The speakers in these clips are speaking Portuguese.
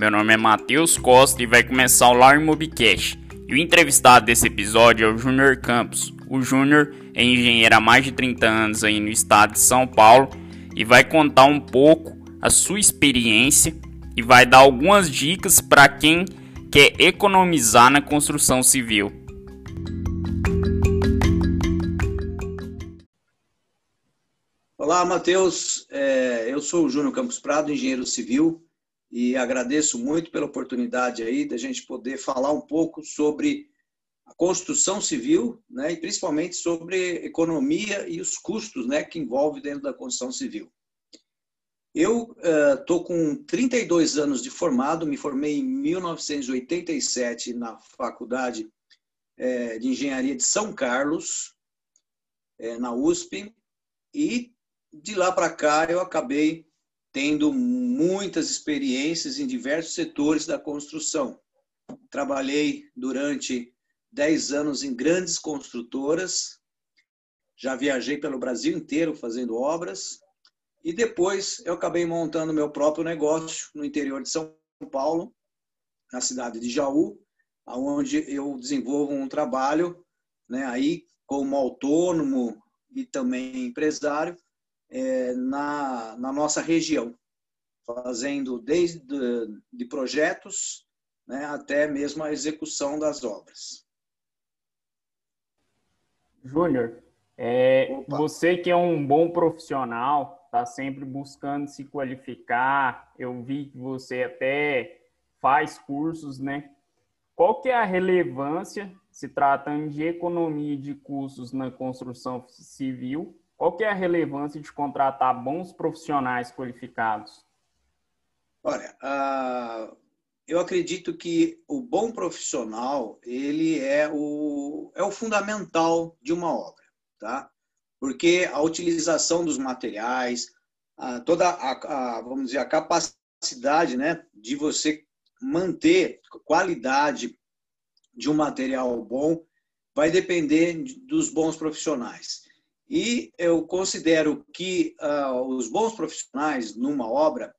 Meu nome é Matheus Costa e vai começar o Lar Mobicast. E o entrevistado desse episódio é o Júnior Campos. O Júnior é engenheiro há mais de 30 anos aí no estado de São Paulo e vai contar um pouco a sua experiência e vai dar algumas dicas para quem quer economizar na construção civil. Olá, Matheus. É, eu sou o Júnior Campos Prado, engenheiro civil, e agradeço muito pela oportunidade aí da gente poder falar um pouco sobre a construção civil, né, e principalmente sobre economia e os custos, né, que envolve dentro da construção civil. Eu estou uh, com 32 anos de formado, me formei em 1987 na Faculdade uh, de Engenharia de São Carlos, uh, na USP, e de lá para cá eu acabei tendo muitas experiências em diversos setores da construção. Trabalhei durante 10 anos em grandes construtoras, já viajei pelo Brasil inteiro fazendo obras, e depois eu acabei montando meu próprio negócio no interior de São Paulo, na cidade de Jaú, onde eu desenvolvo um trabalho né, aí como autônomo e também empresário, é, na, na nossa região, fazendo desde de projetos né, até mesmo a execução das obras. Júnior, é, você que é um bom profissional, está sempre buscando se qualificar, eu vi que você até faz cursos, né? Qual que é a relevância, se tratando de economia de custos na construção civil, qual que é a relevância de contratar bons profissionais qualificados? Olha, uh, eu acredito que o bom profissional ele é o, é o fundamental de uma obra, tá? Porque a utilização dos materiais, toda a, a, vamos dizer a capacidade, né, de você manter qualidade de um material bom vai depender dos bons profissionais. E eu considero que uh, os bons profissionais numa obra,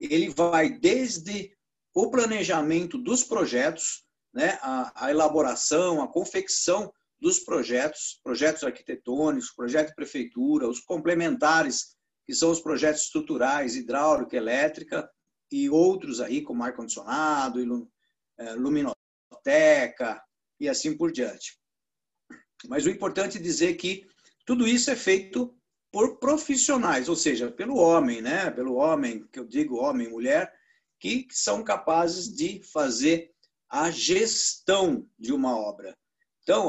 ele vai desde o planejamento dos projetos, né, a, a elaboração, a confecção dos projetos, projetos arquitetônicos, projeto de prefeitura, os complementares, que são os projetos estruturais, hidráulica, elétrica e outros aí, como ar-condicionado, é, luminoteca e assim por diante. Mas o importante é dizer que tudo isso é feito por profissionais, ou seja, pelo homem, né? Pelo homem, que eu digo homem mulher, que são capazes de fazer a gestão de uma obra. Então,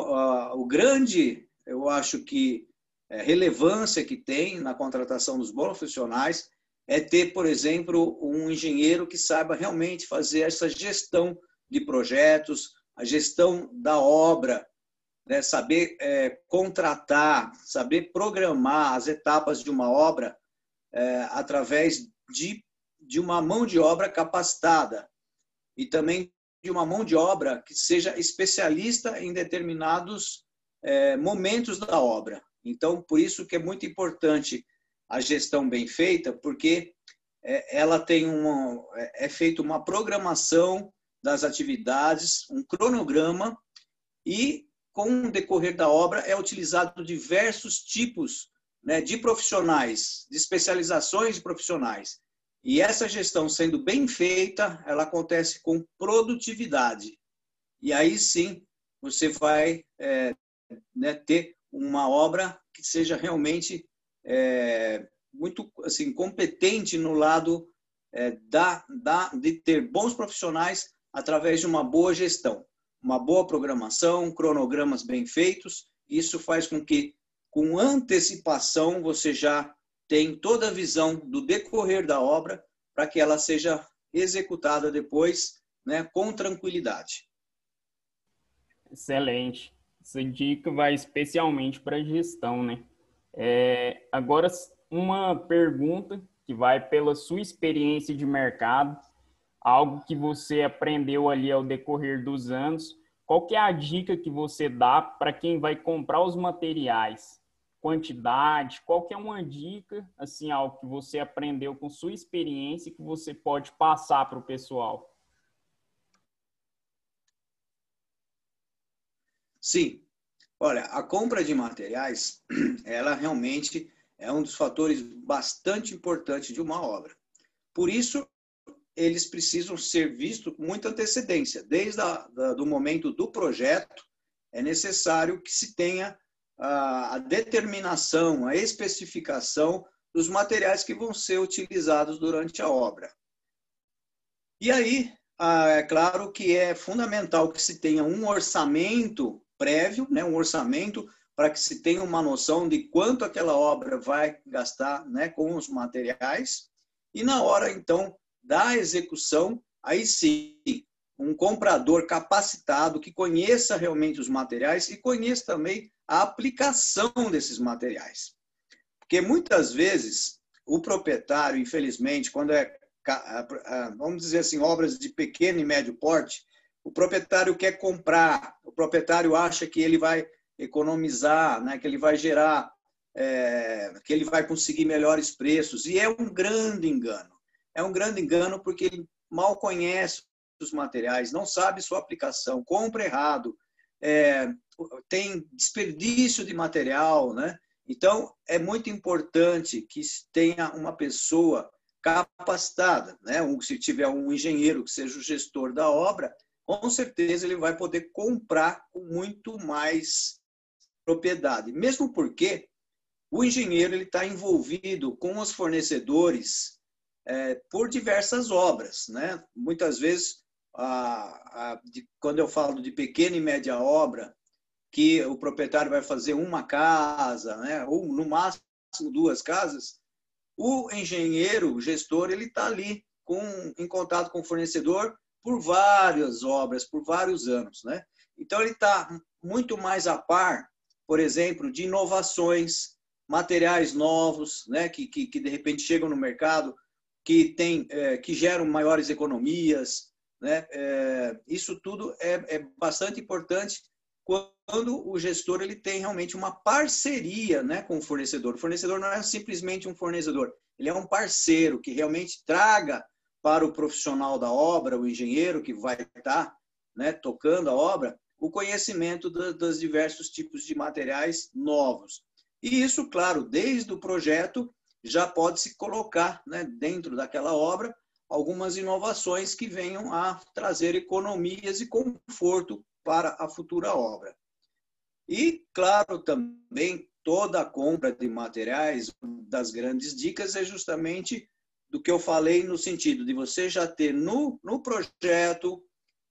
o grande, eu acho que é, relevância que tem na contratação dos bons profissionais é ter, por exemplo, um engenheiro que saiba realmente fazer essa gestão de projetos, a gestão da obra, né, saber é, contratar, saber programar as etapas de uma obra é, através de, de uma mão de obra capacitada e também de uma mão de obra que seja especialista em determinados é, momentos da obra. Então, por isso que é muito importante a gestão bem feita, porque é, ela tem uma, é, é feita uma programação das atividades, um cronograma e com o decorrer da obra, é utilizado diversos tipos né, de profissionais, de especializações de profissionais. E essa gestão sendo bem feita, ela acontece com produtividade. E aí sim você vai é, né, ter uma obra que seja realmente é, muito assim competente no lado é, da, da, de ter bons profissionais através de uma boa gestão uma boa programação, cronogramas bem feitos. Isso faz com que, com antecipação, você já tem toda a visão do decorrer da obra para que ela seja executada depois né, com tranquilidade. Excelente. Essa dica vai especialmente para a gestão, né? É, agora, uma pergunta que vai pela sua experiência de mercado algo que você aprendeu ali ao decorrer dos anos. Qual que é a dica que você dá para quem vai comprar os materiais? Quantidade? Qual que é uma dica, assim, algo que você aprendeu com sua experiência que você pode passar para o pessoal? Sim. Olha, a compra de materiais, ela realmente é um dos fatores bastante importantes de uma obra. Por isso, eles precisam ser vistos com muita antecedência. Desde da, do momento do projeto, é necessário que se tenha a, a determinação, a especificação dos materiais que vão ser utilizados durante a obra. E aí, é claro que é fundamental que se tenha um orçamento prévio, né, um orçamento para que se tenha uma noção de quanto aquela obra vai gastar né, com os materiais. E na hora, então, da execução, aí sim, um comprador capacitado que conheça realmente os materiais e conheça também a aplicação desses materiais. Porque muitas vezes o proprietário, infelizmente, quando é, vamos dizer assim, obras de pequeno e médio porte, o proprietário quer comprar, o proprietário acha que ele vai economizar, né, que ele vai gerar, é, que ele vai conseguir melhores preços, e é um grande engano é um grande engano porque ele mal conhece os materiais, não sabe sua aplicação, compra errado, é, tem desperdício de material, né? Então, é muito importante que tenha uma pessoa capacitada, né? Se tiver um engenheiro que seja o gestor da obra, com certeza ele vai poder comprar com muito mais propriedade. Mesmo porque o engenheiro ele está envolvido com os fornecedores é, por diversas obras. Né? Muitas vezes, a, a, de, quando eu falo de pequena e média obra, que o proprietário vai fazer uma casa, né? ou no máximo duas casas, o engenheiro, o gestor, ele está ali com, em contato com o fornecedor por várias obras, por vários anos. Né? Então, ele está muito mais a par, por exemplo, de inovações, materiais novos, né? que, que, que de repente chegam no mercado, que, tem, é, que geram maiores economias. Né? É, isso tudo é, é, bastante importante quando o gestor ele tem realmente uma parceria né, com o fornecedor. O fornecedor não é simplesmente um fornecedor, ele é um parceiro que realmente traga para o profissional da obra, o engenheiro que vai estar né, tocando a obra, o conhecimento dos diversos tipos de materiais novos. E isso, claro, desde o projeto já pode se colocar né, dentro daquela obra algumas inovações que venham a trazer economias e conforto para a futura obra. E, claro, também toda a compra de materiais, das grandes dicas é justamente do que eu falei no sentido de você já ter no, no projeto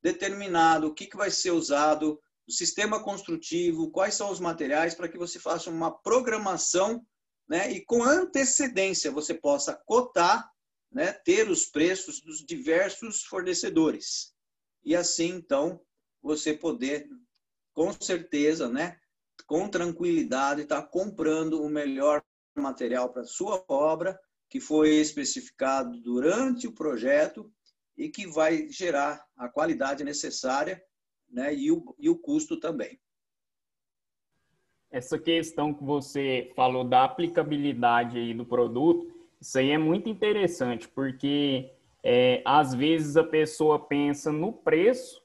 determinado o que, que vai ser usado, o sistema construtivo, quais são os materiais, para que você faça uma programação né, e com antecedência você possa cotar, né, ter os preços dos diversos fornecedores. E assim, então, você poder, com certeza, né, com tranquilidade, estar tá comprando o melhor material para sua obra, que foi especificado durante o projeto e que vai gerar a qualidade necessária né, e, o, e o custo também essa questão que você falou da aplicabilidade aí do produto, isso aí é muito interessante, porque é, às vezes a pessoa pensa no preço,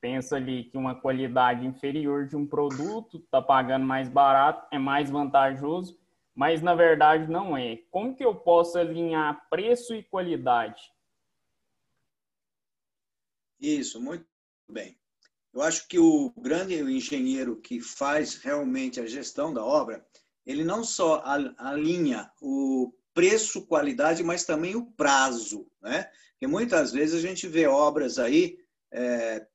pensa ali que uma qualidade inferior de um produto está pagando mais barato, é mais vantajoso, mas na verdade não é. Como que eu posso alinhar preço e qualidade? Isso, muito bem. Eu acho que o grande engenheiro que faz realmente a gestão da obra, ele não só alinha o preço, qualidade, mas também o prazo, né? Porque muitas vezes a gente vê obras aí é,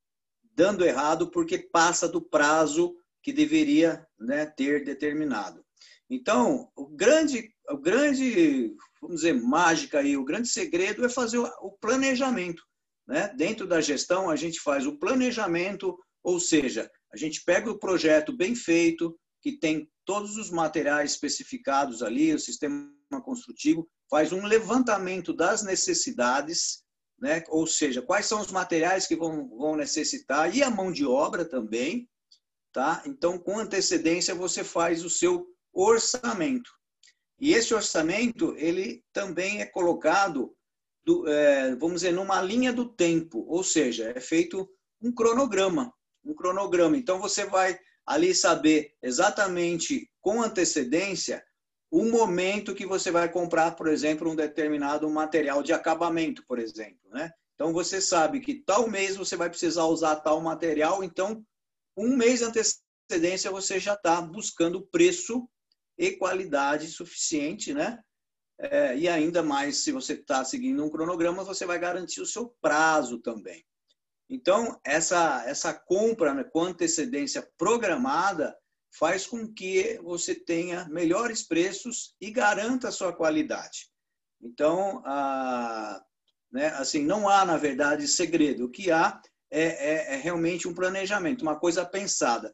dando errado porque passa do prazo que deveria né, ter determinado. Então, o grande, o grande, vamos dizer, mágica aí, o grande segredo é fazer o planejamento. Né? Dentro da gestão, a gente faz o planejamento, ou seja, a gente pega o projeto bem feito, que tem todos os materiais especificados ali, o sistema construtivo, faz um levantamento das necessidades, né? ou seja, quais são os materiais que vão, vão necessitar e a mão de obra também. Tá? Então, com antecedência, você faz o seu orçamento. E esse orçamento, ele também é colocado do, é, vamos dizer, numa linha do tempo, ou seja, é feito um cronograma, um cronograma. Então você vai ali saber exatamente com antecedência o momento que você vai comprar, por exemplo, um determinado material de acabamento, por exemplo, né? Então você sabe que tal mês você vai precisar usar tal material, então um mês antecedência você já está buscando preço e qualidade suficiente, né? É, e ainda mais, se você está seguindo um cronograma, você vai garantir o seu prazo também. Então, essa, essa compra né, com antecedência programada faz com que você tenha melhores preços e garanta a sua qualidade. Então, a, né, assim, não há, na verdade, segredo. O que há é, é, é realmente um planejamento, uma coisa pensada.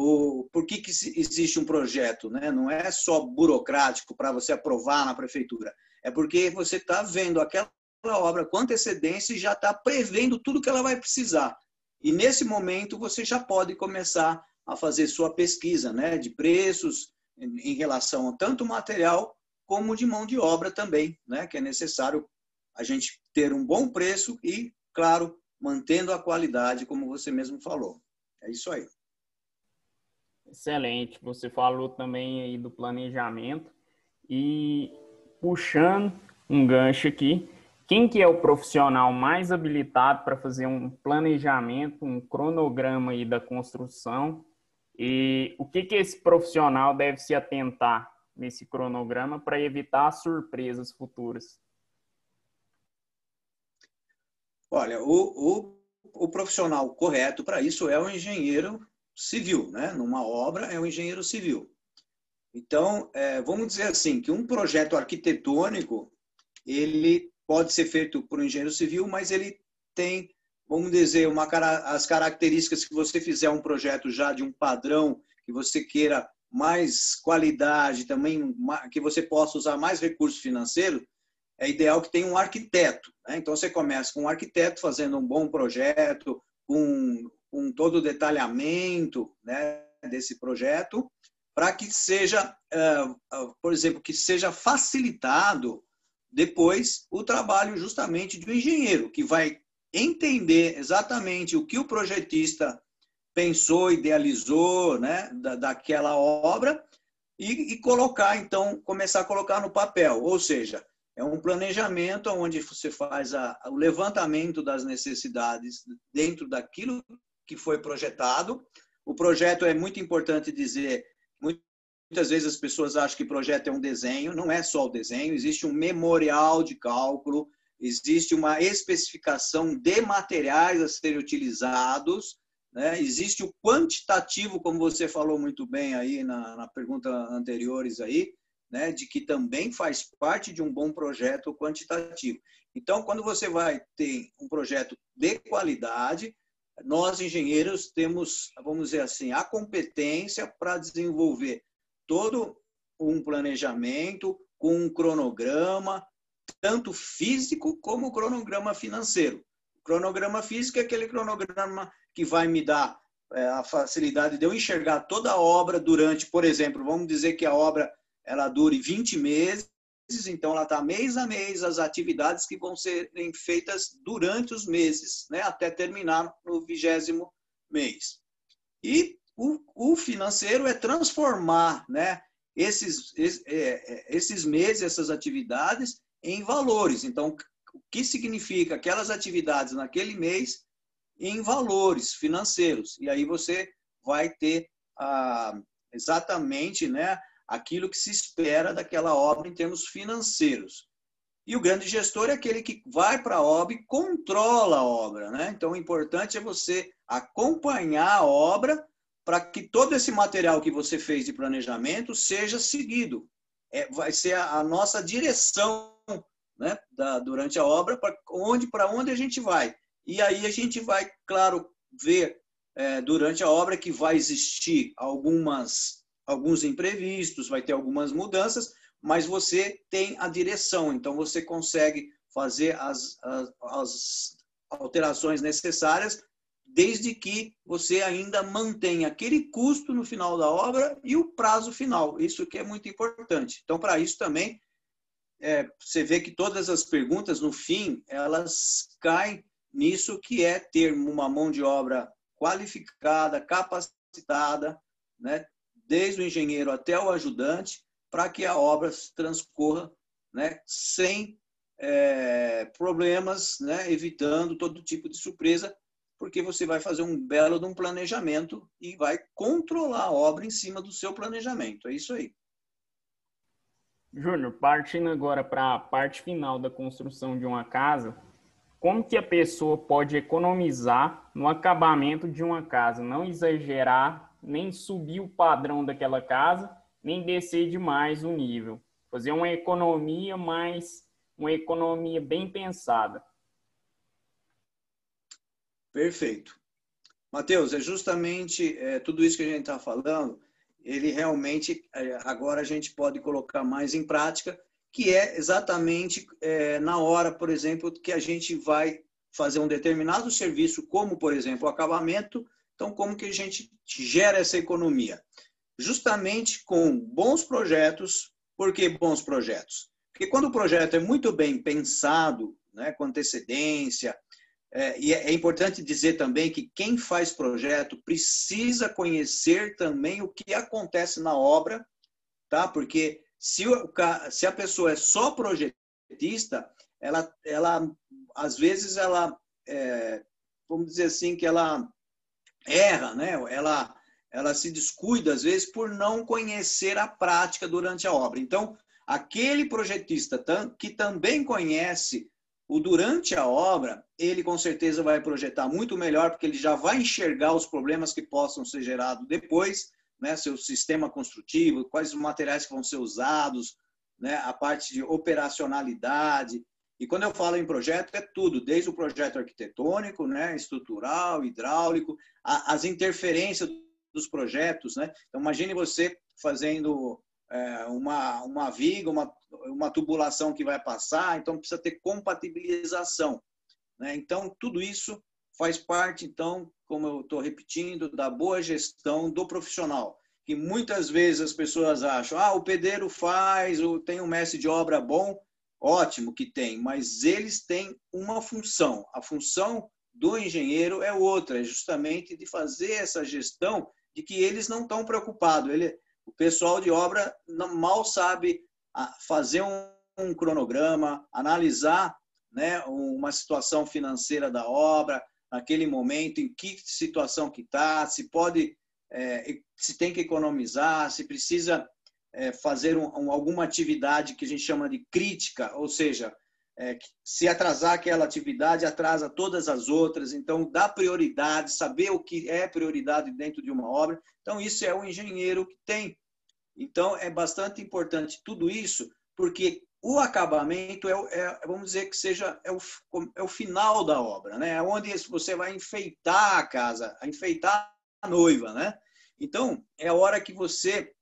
O, por que, que existe um projeto? Né? Não é só burocrático para você aprovar na prefeitura. É porque você está vendo aquela obra com antecedência e já está prevendo tudo que ela vai precisar. E nesse momento você já pode começar a fazer sua pesquisa né, de preços em relação a tanto material como de mão de obra também, né, que é necessário a gente ter um bom preço e, claro, mantendo a qualidade, como você mesmo falou. É isso aí. Excelente. Você falou também aí do planejamento e puxando um gancho aqui, quem que é o profissional mais habilitado para fazer um planejamento, um cronograma aí da construção e o que, que esse profissional deve se atentar nesse cronograma para evitar surpresas futuras? Olha, o, o, o profissional correto para isso é o engenheiro civil, né? Numa obra é o engenheiro civil. Então, é, vamos dizer assim, que um projeto arquitetônico, ele pode ser feito por um engenheiro civil, mas ele tem vamos dizer, uma, as características que você fizer um projeto já de um padrão que você queira mais qualidade, também que você possa usar mais recursos financeiros, é ideal que tenha um arquiteto. Né? Então, você começa com um arquiteto fazendo um bom projeto, com, com todo o detalhamento né, desse projeto, para que seja, por exemplo, que seja facilitado depois o trabalho justamente do engenheiro, que vai entender exatamente o que o projetista pensou, idealizou, né, da, daquela obra e, e, colocar, então, começar a colocar no papel. Ou seja, é um planejamento onde você faz a, o levantamento das necessidades dentro daquilo que foi projetado. O projeto é muito importante dizer, muitas vezes as pessoas acham que projeto é um desenho, não é só o desenho, existe um memorial de cálculo, existe uma especificação de materiais a serem utilizados, né? existe o quantitativo, como você falou muito bem aí na, na pergunta anteriores aí, né? de que também faz parte de um bom projeto quantitativo. Então, quando você vai ter um projeto de qualidade, nós engenheiros temos, vamos dizer assim, a competência para desenvolver todo um planejamento com um cronograma, tanto físico como cronograma financeiro. O cronograma físico é aquele cronograma que vai me dar é, a facilidade de eu enxergar toda a obra durante, por exemplo, vamos dizer que a obra ela dure 20 meses, então ela está mês a mês as atividades que vão serem feitas durante os meses, né, até terminar no vigésimo mês. E o, o financeiro é transformar né, esses, é, esses meses, essas atividades, em valores. Então, o que significa aquelas atividades naquele mês em valores financeiros. E aí você vai ter ah, exatamente né, aquilo que se espera daquela obra em termos financeiros. E o grande gestor é aquele que vai para a obra e controla a obra. Né? Então, o importante é você acompanhar a obra para que todo esse material que você fez de planejamento seja seguido. É, vai ser a, a nossa direção né, da, durante a obra, para onde, onde a gente vai. E aí a gente vai, claro, ver é, durante a obra que vai existir algumas, alguns imprevistos, vai ter algumas mudanças, mas você tem a direção, então você consegue fazer as, as, as alterações necessárias desde que você ainda mantenha aquele custo no final da obra e o prazo final. Isso que é muito importante. Então, para isso também, é, você vê que todas as perguntas, no fim, elas caem nisso que é ter uma mão de obra qualificada, capacitada, né, desde o engenheiro até o ajudante, para que a obra transcorra né, sem é, problemas, né, evitando todo tipo de surpresa, porque você vai fazer um belo de um planejamento e vai controlar a obra em cima do seu planejamento. É isso aí. Júnior, partindo agora para a parte final da construção de uma casa, como que a pessoa pode economizar no acabamento de uma casa, não exagerar, nem subir o padrão daquela casa, nem descer demais o nível, fazer uma economia mais uma economia bem pensada. Perfeito. Mateus, é justamente é, tudo isso que a gente está falando, ele realmente, é, agora a gente pode colocar mais em prática, que é exatamente é, na hora, por exemplo, que a gente vai fazer um determinado serviço, como, por exemplo, o acabamento, então como que a gente gera essa economia? Justamente com bons projetos, por que bons projetos? Porque quando o projeto é muito bem pensado, né, com antecedência, é, e é, é importante dizer também que quem faz projeto precisa conhecer também o que acontece na obra, tá? Porque se, o, se a pessoa é só projetista, ela, ela às vezes ela, é, vamos dizer assim, que ela erra, né? Ela, ela se descuida às vezes por não conhecer a prática durante a obra. Então, aquele projetista que também conhece o durante a obra, ele com certeza vai projetar muito melhor, porque ele já vai enxergar os problemas que possam ser gerados depois, né? seu sistema construtivo, quais os materiais que vão ser usados, né? a parte de operacionalidade. E quando eu falo em projeto, é tudo, desde o projeto arquitetônico, né? estrutural, hidráulico, a, as interferências dos projetos. Né? Então, imagine você fazendo é, uma, uma viga, uma, uma tubulação que vai passar, então precisa ter compatibilização. Né? Então, tudo isso faz parte, então, como eu estou repetindo, da boa gestão do profissional. Que muitas vezes as pessoas acham, ah, o pedreiro faz, tem um mestre de obra bom, ótimo que tem, mas eles têm uma função. A função do engenheiro é outra, é justamente de fazer essa gestão de que eles não estão preocupados. Ele, o pessoal de obra mal sabe ah, fazer um, um cronograma, analisar né, uma situação financeira da obra, naquele momento, em que situação que está, se pode, é, se tem que economizar, se precisa é, fazer um, um, alguma atividade que a gente chama de crítica, ou seja, é, se atrasar aquela atividade, atrasa todas as outras. Então, dá prioridade, saber o que é prioridade dentro de uma obra. Então, isso é o engenheiro que tem. Então, é bastante importante tudo isso, porque o acabamento é, é, vamos dizer que seja é o, é o final da obra, né? É onde você vai enfeitar a casa, enfeitar a noiva, né? Então, é a hora que você,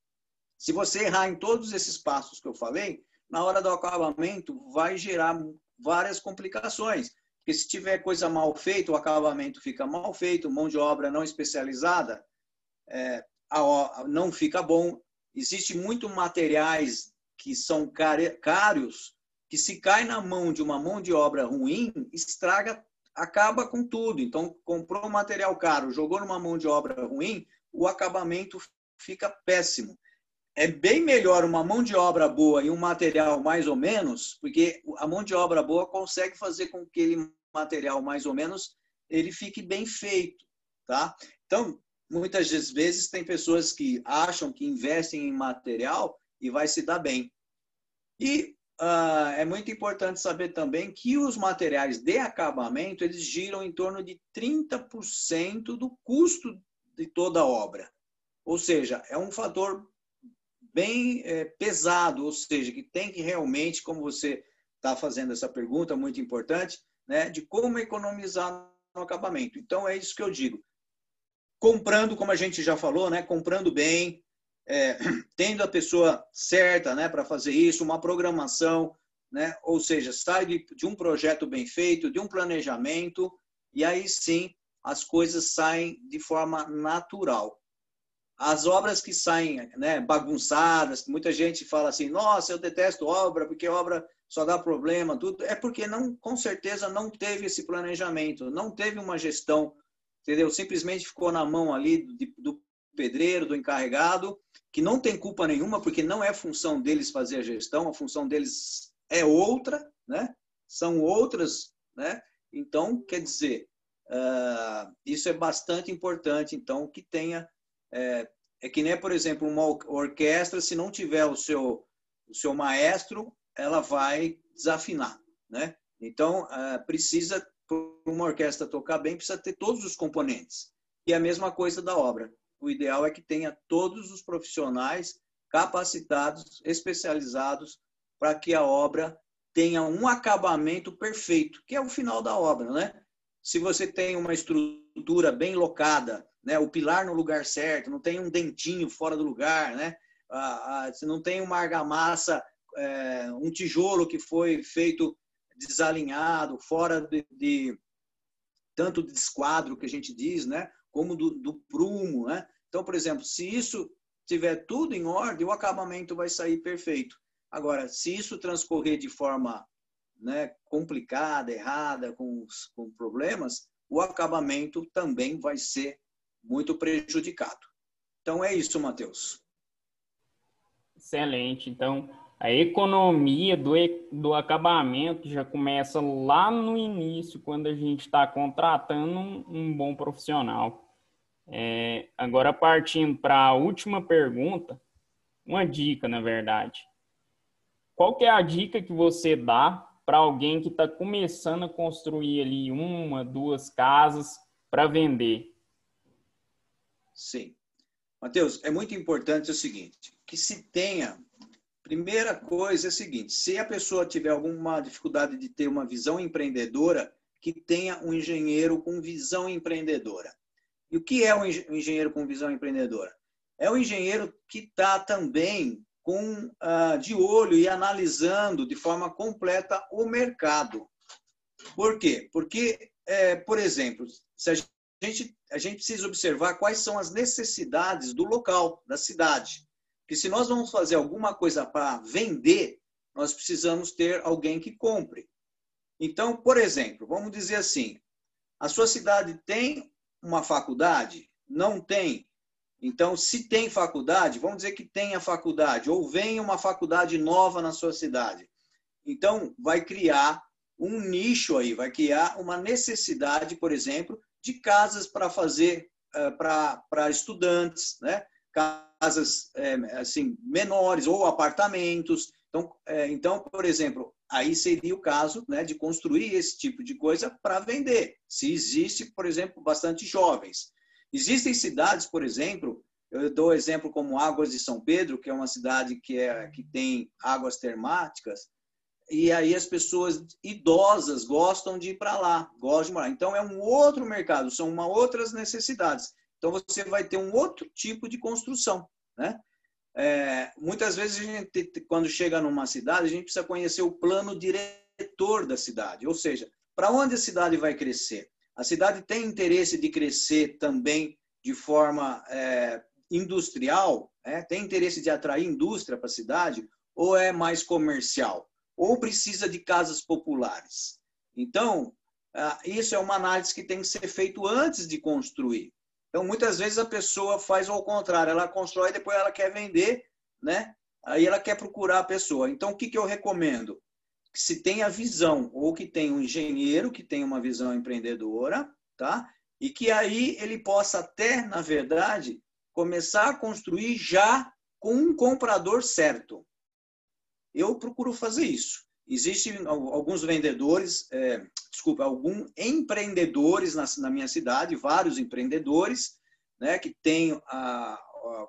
se você errar em todos esses passos que eu falei, na hora do acabamento vai gerar várias complicações. Porque se tiver coisa mal feita, o acabamento fica mal feito, mão de obra não especializada, é, não fica bom. Existem muitos materiais que são caros, que se cai na mão de uma mão de obra ruim, estraga, acaba com tudo. Então, comprou um material caro, jogou numa mão de obra ruim, o acabamento fica péssimo. É bem melhor uma mão de obra boa e um material mais ou menos, porque a mão de obra boa consegue fazer com que aquele material mais ou menos ele fique bem feito, tá? Então, muitas vezes tem pessoas que acham que investem em material e vai se dar bem. E uh, é muito importante saber também que os materiais de acabamento eles giram em torno de 30% do custo de toda a obra. Ou seja, é um fator bem é, pesado, ou seja, que tem que realmente, como você está fazendo essa pergunta muito importante, né, de como economizar no acabamento. Então é isso que eu digo. Comprando, como a gente já falou, né, comprando bem, é, tendo a pessoa certa né, para fazer isso, uma programação, né, ou seja, sai de, de um projeto bem feito, de um planejamento, e aí sim as coisas saem de forma natural. As obras que saem né, bagunçadas, muita gente fala assim, nossa, eu detesto obra, porque obra só dá problema, tudo. É porque não, com certeza não teve esse planejamento, não teve uma gestão, entendeu? Simplesmente ficou na mão ali do, do pedreiro, do encarregado, que não tem culpa nenhuma, porque não é função deles fazer a gestão, a função deles é outra, né? São outras, né? Então, quer dizer, uh, isso é bastante importante, então, que tenha... É, é que nem, por exemplo, uma orquestra, se não tiver o seu, o seu maestro, ela vai desafinar, né? Então, uh, precisa, uma orquestra tocar bem, precisa ter todos os componentes. E a mesma coisa da obra. O ideal é que tenha todos os profissionais capacitados, especializados, para que a obra tenha um acabamento perfeito, que é o final da obra, né? Se você tem uma estrutura bem locada, né, o pilar no lugar certo, não tem um dentinho fora do lugar, né? Se não tem uma argamassa, é, um tijolo que foi feito desalinhado, fora de, de tanto de esquadro que a gente diz, né? como do, do prumo, né? Então, por exemplo, se isso tiver tudo em ordem, o acabamento vai sair perfeito. Agora, se isso transcorrer de forma né, complicada, errada, com, com problemas, o acabamento também vai ser muito prejudicado. Então, é isso, Matheus. Excelente. Então, a economia do, do acabamento já começa lá no início, quando a gente está contratando um, um bom profissional. É, agora, partindo para a última pergunta, uma dica, na verdade. Qual é a dica que você dá para alguém que está começando a construir ali uma, duas casas para vender? Sim. Mateus, é muito importante o seguinte, que se tenha, primeira coisa é a seguinte, se a pessoa tiver alguma dificuldade de ter uma visão empreendedora, que tenha um engenheiro com visão empreendedora. E o que é um engenheiro com visão empreendedora? É um engenheiro que está também com uh, de olho e analisando de forma completa o mercado. Por quê? Porque, é, por exemplo, se a gente, a gente precisa observar quais são as necessidades do local, da cidade. Que se nós vamos fazer alguma coisa para vender, nós precisamos ter alguém que compre. Então, por exemplo, vamos dizer assim, a sua cidade tem uma faculdade? Não tem. Então, se tem faculdade, vamos dizer que tenha faculdade, ou venha uma faculdade nova na sua cidade. Então, vai criar um nicho aí, vai criar uma necessidade, por exemplo, de casas para fazer eh, para estudantes, né? casas é, assim menores ou apartamentos. Então, é, então, por exemplo, aí seria o caso né, de construir esse tipo de coisa para vender. Se existe, por exemplo, bastante jovens. Existem cidades, por exemplo, eu dou exemplo como Águas de São Pedro, que é uma cidade que, é, que tem águas termáticas, e aí as pessoas idosas gostam de ir para lá, gostam de morar. Então é um outro mercado, são uma outras necessidades. Então você vai ter um outro tipo de construção, né? É, muitas vezes a gente, quando chega numa cidade, a gente precisa conhecer o plano diretor da cidade, ou seja, para onde a cidade vai crescer. A cidade tem interesse de crescer também de forma é, industrial, é, tem interesse de atrair indústria para a cidade, ou é mais comercial, ou precisa de casas populares. Então, isso é uma análise que tem que ser feito antes de construir. Então, muitas vezes a pessoa faz ao contrário, ela constrói, depois ela quer vender, né? Aí ela quer procurar a pessoa. Então, o que, que eu recomendo? Que se tenha visão, ou que tenha um engenheiro que tenha uma visão empreendedora, tá? E que aí ele possa até, na verdade, começar a construir já com um comprador certo. Eu procuro fazer isso. Existem alguns vendedores, é, desculpa, alguns empreendedores na, na, minha cidade, vários empreendedores, né, que têm a, a,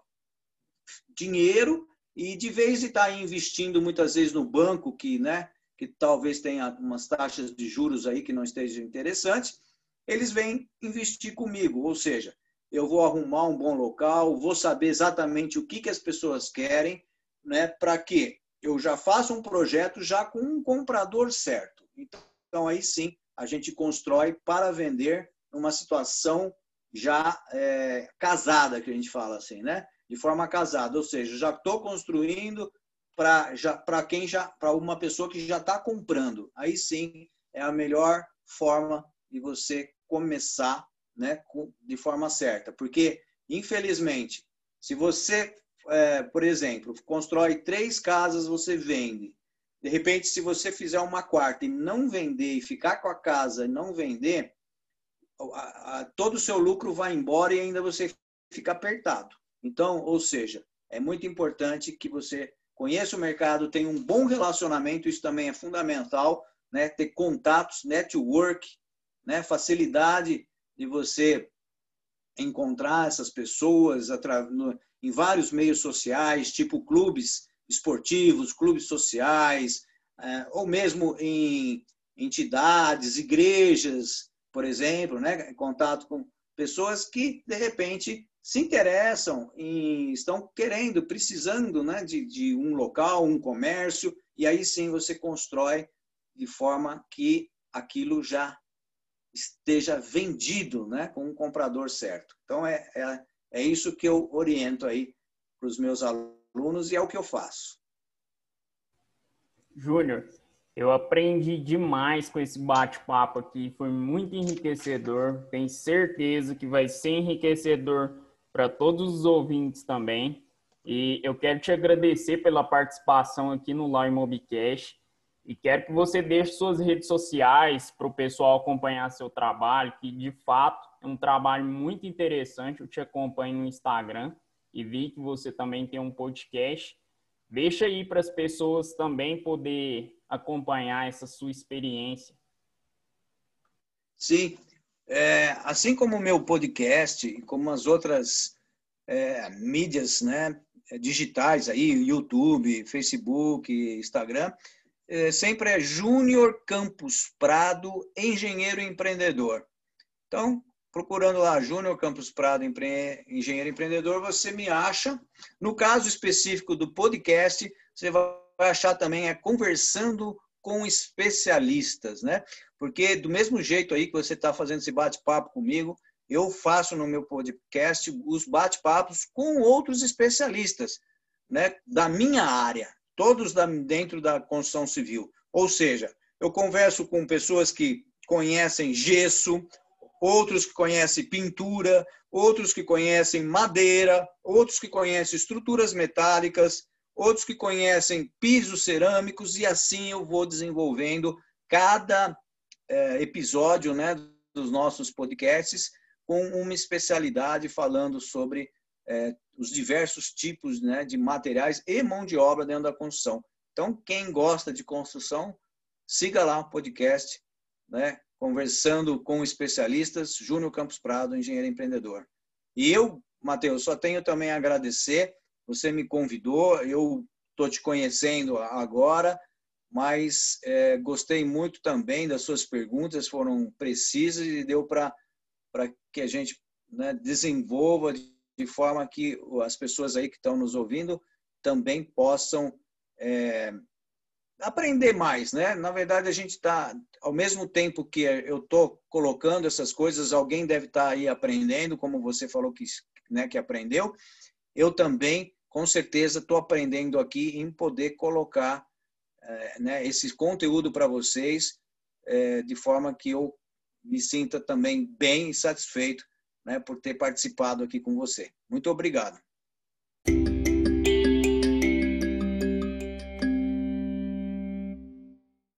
dinheiro e de vez em estar investindo muitas vezes no banco que, né, que talvez tenha umas taxas de juros aí que não estejam interessantes, eles vêm investir comigo, ou seja, eu vou arrumar um bom local, vou saber exatamente o que, que as pessoas querem, né, para quê? Eu já faço um projeto já com um comprador certo. Então, aí sim, a gente constrói para vender numa situação já é, casada, que a gente fala assim, né? De forma casada, ou seja, já estou construindo para quem já, para uma pessoa que já está comprando. Aí sim é a melhor forma de você começar, né? De forma certa, porque Infelizmente, se você, é, por exemplo, constrói três casas, você vende. De repente, se você fizer uma quarta e não vender, e ficar com a casa e não vender, a, a, todo o seu lucro vai embora e ainda você fica apertado. Então, ou seja, é muito importante que você conheça o mercado, tenha um bom relacionamento, isso também é fundamental, né? ter contatos, network, né? facilidade de você encontrar essas pessoas em vários meios sociais, tipo clubes esportivos, clubes sociais, é, ou mesmo em entidades, igrejas, por exemplo, né? contato com pessoas que, de repente, se interessam e estão querendo, precisando né? de, de um local, um comércio, e aí sim você constrói de forma que aquilo já esteja vendido né, com um comprador certo. Então, é, é, é isso que eu oriento aí para os meus alunos e é o que eu faço. Júnior, eu aprendi demais com esse bate-papo aqui, foi muito enriquecedor. Tenho certeza que vai ser enriquecedor para todos os ouvintes também. E eu quero te agradecer pela participação aqui no Live Mobcast. E quero que você deixe suas redes sociais para o pessoal acompanhar seu trabalho, que de fato um trabalho muito interessante. Eu te acompanho no Instagram e vi que você também tem um podcast. Deixa aí para as pessoas também poder acompanhar essa sua experiência. Sim, é, assim como o meu podcast como as outras é, mídias né, digitais aí, YouTube, Facebook, Instagram, é, sempre é Júnior Campos Prado, engenheiro empreendedor. Então, procurando lá Júnior Campos Prado, engenheiro empreendedor, você me acha. No caso específico do podcast, você vai achar também é conversando com especialistas, né? Porque do mesmo jeito aí que você está fazendo esse bate-papo comigo, eu faço no meu podcast os bate-papos com outros especialistas, né? Da minha área, todos dentro da construção civil. Ou seja, eu converso com pessoas que conhecem gesso, outros que conhecem pintura, outros que conhecem madeira, outros que conhecem estruturas metálicas, outros que conhecem pisos cerâmicos, e assim eu vou desenvolvendo cada é, episódio né, dos nossos podcasts com uma especialidade falando sobre é, os diversos tipos né, de materiais e mão de obra dentro da construção. Então, quem gosta de construção, siga lá o podcast, né, conversando com especialistas, Júnior Campos Prado, engenheiro empreendedor. E eu, Matheus, só tenho também a agradecer, você me convidou, eu estou te conhecendo agora, mas é, gostei muito também das suas perguntas, foram precisas e deu para que a gente né, desenvolva de forma que as pessoas aí que estão nos ouvindo também possam é, aprender mais, né? Na verdade, a gente está, ao mesmo tempo que eu estou colocando essas coisas, alguém deve estar tá aí aprendendo, como você falou que, né, que aprendeu. Eu também, com certeza, estou aprendendo aqui em poder colocar é, né, esse conteúdo para vocês, é, de forma que eu me sinta também bem satisfeito né, por ter participado aqui com você. Muito obrigado.